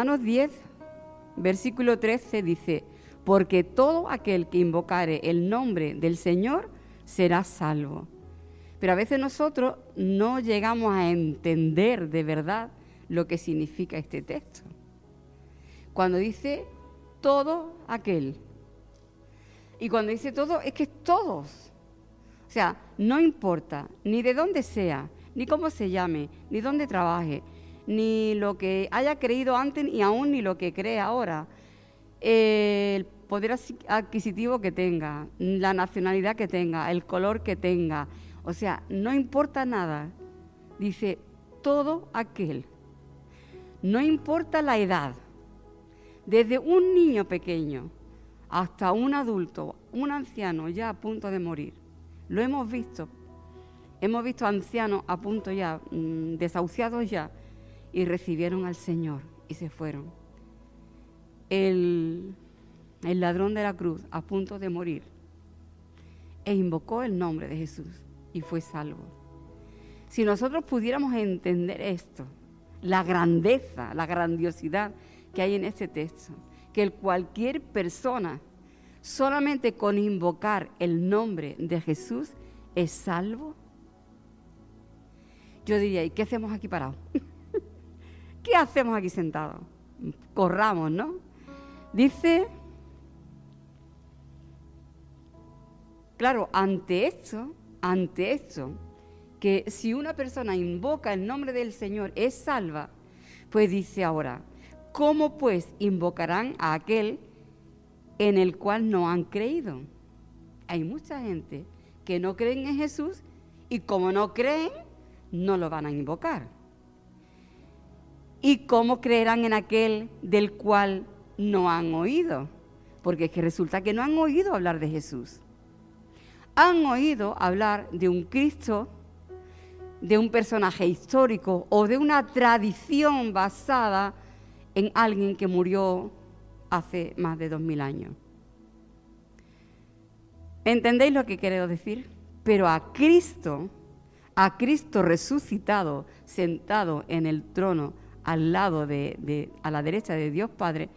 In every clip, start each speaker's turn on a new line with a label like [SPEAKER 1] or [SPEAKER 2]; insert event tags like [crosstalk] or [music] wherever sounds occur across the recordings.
[SPEAKER 1] Romanos 10, versículo 13 dice, porque todo aquel que invocare el nombre del Señor será salvo. Pero a veces nosotros no llegamos a entender de verdad lo que significa este texto. Cuando dice todo aquel. Y cuando dice todo, es que es todos. O sea, no importa ni de dónde sea, ni cómo se llame, ni dónde trabaje, ni lo que haya creído antes y aún ni lo que cree ahora. el poder adquisitivo que tenga, la nacionalidad que tenga, el color que tenga. O sea, no importa nada. Dice todo aquel. No importa la edad. Desde un niño pequeño hasta un adulto, un anciano ya a punto de morir. Lo hemos visto. Hemos visto ancianos a punto ya, mm, desahuciados ya, y recibieron al Señor y se fueron. El, el ladrón de la cruz a punto de morir e invocó el nombre de Jesús y fue salvo. Si nosotros pudiéramos entender esto, la grandeza, la grandiosidad que hay en este texto, que cualquier persona solamente con invocar el nombre de Jesús es salvo, yo diría, ¿y qué hacemos aquí parados? [laughs] ¿Qué hacemos aquí sentados? Corramos, ¿no? Dice, claro, ante esto, ante esto, que si una persona invoca el nombre del Señor es salva, pues dice ahora, ¿cómo pues invocarán a aquel en el cual no han creído? Hay mucha gente que no creen en Jesús y como no creen, no lo van a invocar. ¿Y cómo creerán en aquel del cual no han oído? Porque es que resulta que no han oído hablar de Jesús. Han oído hablar de un Cristo, de un personaje histórico o de una tradición basada en alguien que murió hace más de dos mil años. ¿Entendéis lo que quiero decir? Pero a Cristo, a Cristo resucitado, sentado en el trono al lado de, a la derecha de Dios Padre,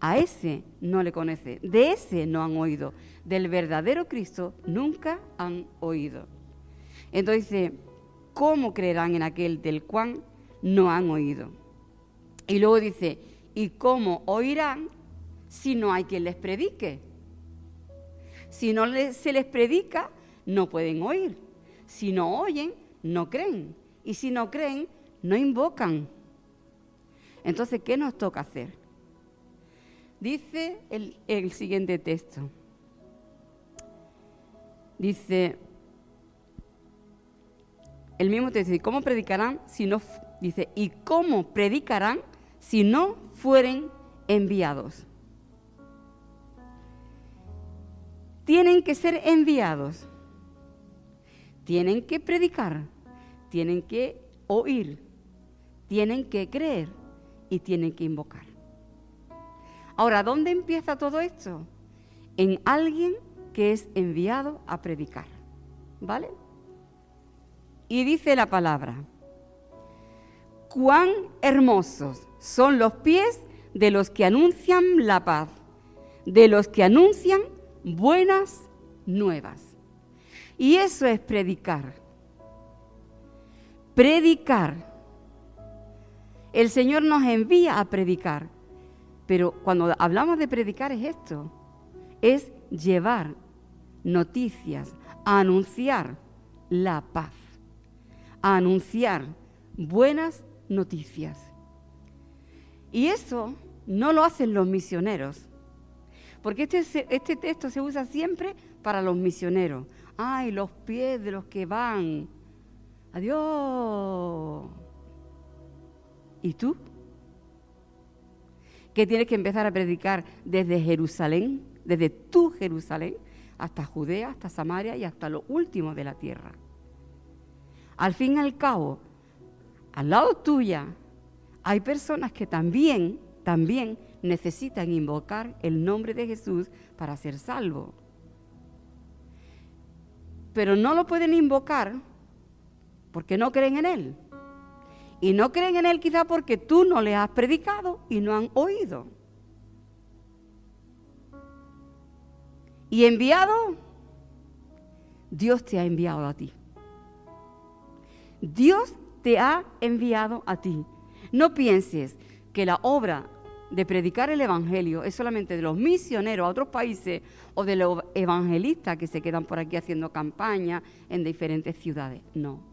[SPEAKER 1] a ese no le conoce, de ese no han oído, del verdadero Cristo nunca han oído. Entonces ¿cómo creerán en aquel del cual no han oído? Y luego dice, ¿y cómo oirán si no hay quien les predique? Si no se les predica, no pueden oír. Si no oyen, no creen. Y si no creen, no invocan. Entonces, ¿qué nos toca hacer? Dice el, siguiente texto. Dice, el mismo texto, ¿y cómo predicarán si no, dice, ¿y cómo predicarán si no fueren enviados? Tienen que ser enviados, tienen que predicar, tienen que oír, tienen que creer y tienen que invocar. Ahora, ¿dónde empieza todo esto? En alguien que es enviado a predicar. ¿Vale? Y dice la palabra, cuán hermosos son los pies de los que anuncian la paz, de los que anuncian buenas nuevas. Y eso es predicar. Predicar el Señor nos envía a predicar. Pero cuando hablamos de predicar es esto, es llevar noticias, anunciar la paz, anunciar buenas noticias. Y eso no lo hacen los misioneros, porque este, este texto se usa siempre para los misioneros. Ay, los pies de los que van. Adiós. ¿Y tú? Que tienes que empezar a predicar desde Jerusalén, desde tu Jerusalén, hasta Judea, hasta Samaria y hasta lo último de la tierra. Al fin y al cabo, al lado tuya, hay personas que también, también necesitan invocar el nombre de Jesús para ser salvo. Pero no lo pueden invocar porque no creen en Él. Y no creen en Él quizá porque tú no les has predicado y no han oído. Y enviado, Dios te ha enviado a ti. Dios te ha enviado a ti. No pienses que la obra de predicar el Evangelio es solamente de los misioneros a otros países o de los evangelistas que se quedan por aquí haciendo campaña en diferentes ciudades. No.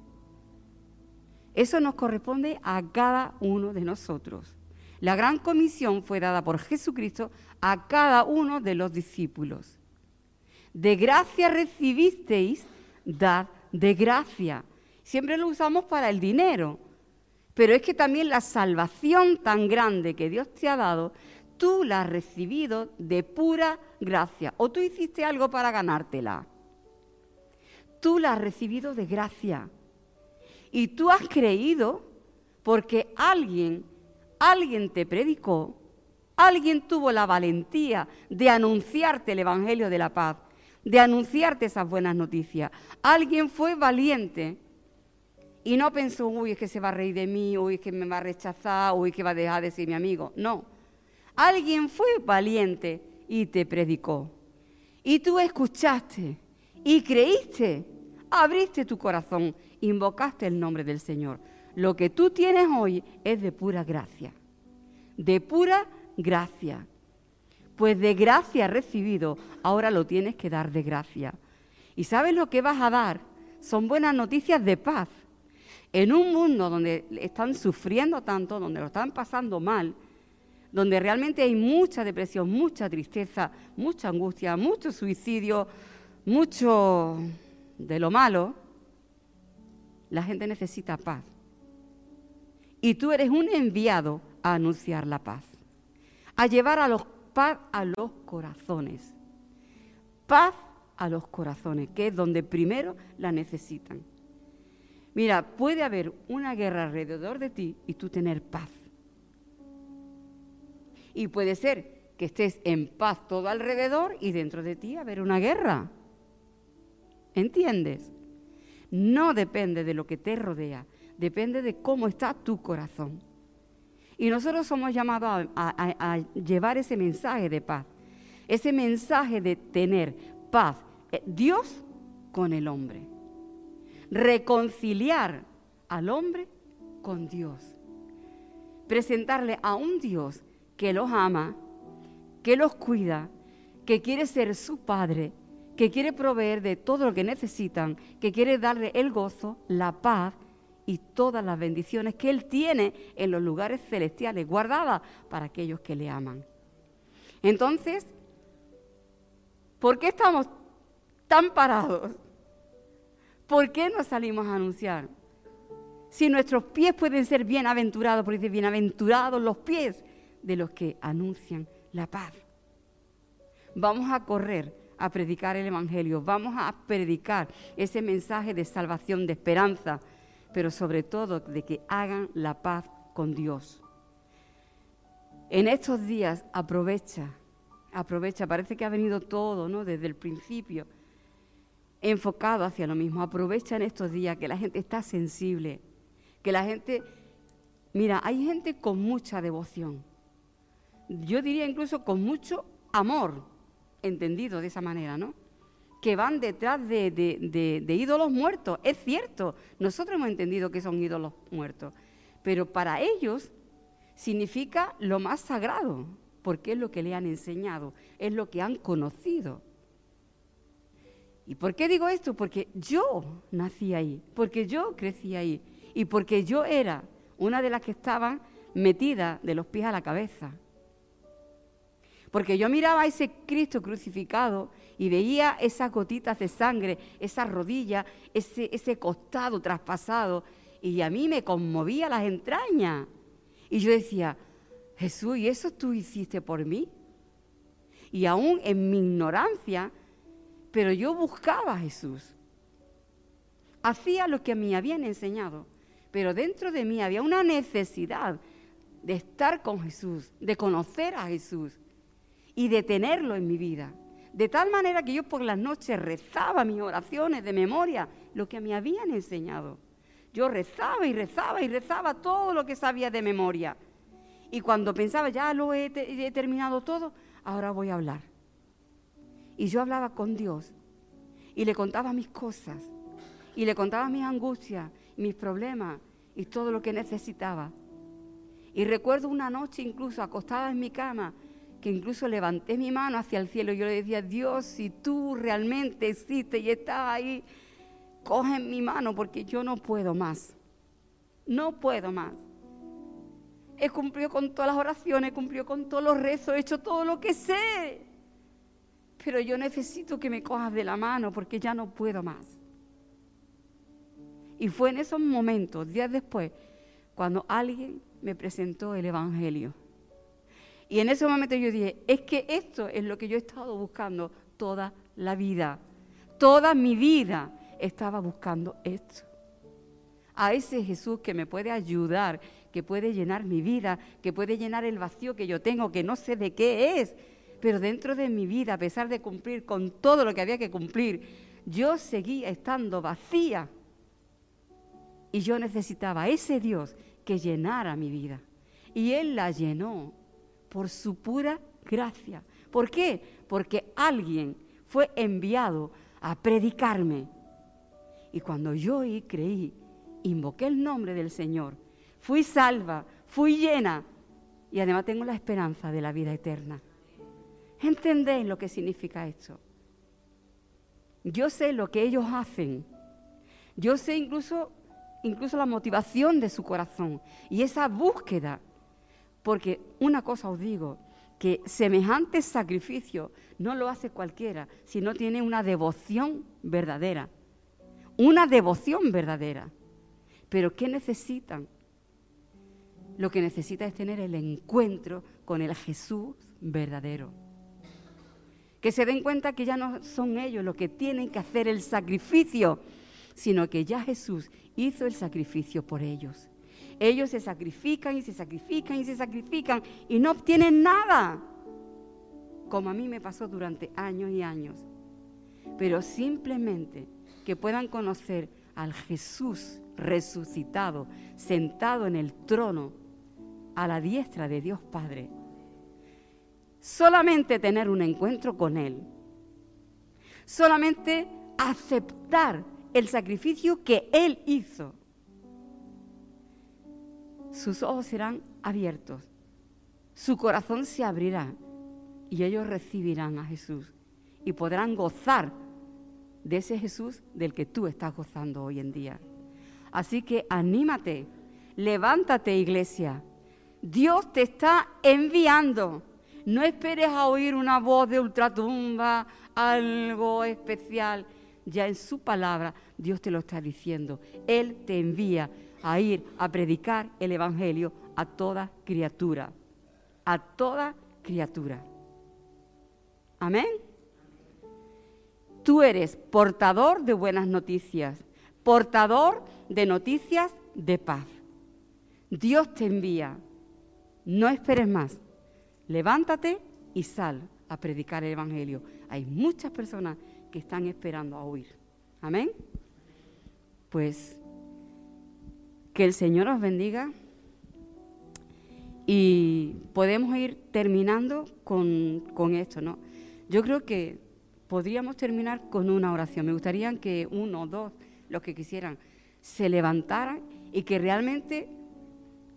[SPEAKER 1] Eso nos corresponde a cada uno de nosotros. La gran comisión fue dada por Jesucristo a cada uno de los discípulos. De gracia recibisteis, dad de gracia. Siempre lo usamos para el dinero, pero es que también la salvación tan grande que Dios te ha dado, tú la has recibido de pura gracia. O tú hiciste algo para ganártela. Tú la has recibido de gracia. Y tú has creído porque alguien, alguien te predicó, alguien tuvo la valentía de anunciarte el Evangelio de la paz, de anunciarte esas buenas noticias. Alguien fue valiente y no pensó, uy, es que se va a reír de mí, uy, es que me va a rechazar, uy, que va a dejar de ser mi amigo. No. Alguien fue valiente y te predicó. Y tú escuchaste y creíste, abriste tu corazón, invocaste el nombre del Señor. Lo que tú tienes hoy es de pura gracia. De pura gracia. Pues de gracia recibido, ahora lo tienes que dar de gracia. ¿Y sabes lo que vas a dar? Son buenas noticias de paz en un mundo donde están sufriendo tanto, donde lo están pasando mal, donde realmente hay mucha depresión, mucha tristeza, mucha angustia, mucho suicidio, mucho de lo malo, la gente necesita paz. Y tú eres un enviado a anunciar la paz, a llevar a los paz a los corazones. Paz a los corazones, que es donde primero la necesitan. Mira, puede haber una guerra alrededor de ti y tú tener paz. Y puede ser que estés en paz todo alrededor y dentro de ti haber una guerra. ¿Entiendes? No depende de lo que te rodea, depende de cómo está tu corazón. Y nosotros somos llamados a, a llevar ese mensaje de paz, ese mensaje de tener paz, eh, Dios con el hombre reconciliar al hombre con Dios. Presentarle a un Dios que los ama, que los cuida, que quiere ser su padre, que quiere proveer de todo lo que necesitan, que quiere darle el gozo, la paz y todas las bendiciones que Él tiene en los lugares celestiales, guardadas para aquellos que le aman. Entonces, ¿por qué estamos tan parados? ¿Por qué no salimos a anunciar? Si nuestros pies pueden ser bienaventurados, porque dice, bienaventurados los pies de los que anuncian la paz. Vamos a correr a predicar el Evangelio, vamos a predicar ese mensaje de salvación, de esperanza, pero sobre todo de que hagan la paz con Dios. En estos días aprovecha, aprovecha, parece que ha venido todo, ¿no? Desde el principio enfocado hacia lo mismo. Aprovecha en estos días que la gente está sensible, que la gente, mira, hay gente con mucha devoción. Yo diría incluso con mucho amor, entendido de esa manera, ¿no? Que van detrás de, de ídolos muertos. Es cierto, nosotros hemos entendido que son ídolos muertos, pero para ellos significa lo más sagrado, porque es lo que le han enseñado, es lo que han conocido. ¿Y por qué digo esto? Porque yo nací ahí, porque yo crecí ahí y porque yo era una de las que estaban metidas de los pies a la cabeza. Porque yo miraba a ese Cristo crucificado y veía esas gotitas de sangre, esas rodillas, ese, ese costado traspasado, y a mí me conmovía las entrañas. Y yo decía, Jesús, ¿y eso tú hiciste por mí? Y aún en mi ignorancia, pero yo buscaba a Jesús. Hacía lo que me habían enseñado, pero dentro de mí había una necesidad de estar con Jesús, de conocer a Jesús y de tenerlo en mi vida. De tal manera que yo por las noches rezaba mis oraciones de memoria, lo que me habían enseñado. Yo rezaba y rezaba y rezaba todo lo que sabía de memoria. Y cuando pensaba, ya lo he, he terminado todo, ahora voy a hablar. Y yo hablaba con Dios y le contaba mis cosas y le contaba mis angustias, mis problemas y todo lo que necesitaba. Y recuerdo una noche incluso acostada en mi cama, que incluso levanté mi mano hacia el cielo y yo le decía, Dios, si tú realmente existes y estás ahí, coge mi mano porque yo no puedo más. No puedo más. He cumplido con todas las oraciones, he cumplido con todos los rezos, he hecho todo lo que sé. Pero yo necesito que me cojas de la mano porque ya no puedo más. Y fue en esos momentos, días después, cuando alguien me presentó el Evangelio. Y en ese momento yo dije, es que esto es lo que yo he estado buscando toda la vida. Toda mi vida estaba buscando esto. A ese Jesús que me puede ayudar, que puede llenar mi vida, que puede llenar el vacío que yo tengo, que no sé de qué es. Pero dentro de mi vida, a pesar de cumplir con todo lo que había que cumplir, yo seguía estando vacía. Y yo necesitaba a ese Dios que llenara mi vida. Y Él la llenó por su pura gracia. ¿Por qué? Porque alguien fue enviado a predicarme. Y cuando yo creí, invoqué el nombre del Señor, fui salva, fui llena y además tengo la esperanza de la vida eterna. ¿Entendéis lo que significa esto? Yo sé lo que ellos hacen. Yo sé incluso incluso la motivación de su corazón y esa búsqueda. Porque una cosa os digo, que semejante sacrificio no lo hace cualquiera si no tiene una devoción verdadera. Una devoción verdadera. Pero ¿qué necesitan? Lo que necesita es tener el encuentro con el Jesús verdadero. Que se den cuenta que ya no son ellos los que tienen que hacer el sacrificio, sino que ya Jesús hizo el sacrificio por ellos. Ellos se sacrifican y se sacrifican y se sacrifican y no obtienen nada, como a mí me pasó durante años y años. Pero simplemente que puedan conocer al Jesús resucitado, sentado en el trono, a la diestra de Dios Padre. Solamente tener un encuentro con Él. Solamente aceptar el sacrificio que Él hizo. Sus ojos serán abiertos, su corazón se abrirá y ellos recibirán a Jesús y podrán gozar de ese Jesús del que tú estás gozando hoy en día. Así que anímate, levántate iglesia. Dios te está enviando. No esperes a oír una voz de ultratumba, algo especial ya en su palabra Dios te lo está diciendo. Él te envía a ir a predicar el Evangelio a toda criatura. A toda criatura. Amén. Tú eres portador de buenas noticias, portador de noticias de paz. Dios te envía. No esperes más. Levántate y sal a predicar el Evangelio. Hay muchas personas que están esperando a oír. Amén. Pues que el Señor os bendiga y podemos ir terminando con, con esto, ¿no? Yo creo que podríamos terminar con una oración. Me gustaría que uno o dos, los que quisieran, se levantaran y que realmente,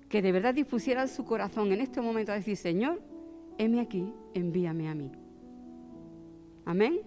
[SPEAKER 1] que de verdad dispusieran su corazón en este momento a decir, Señor, heme aquí, envíame a mí. Amén.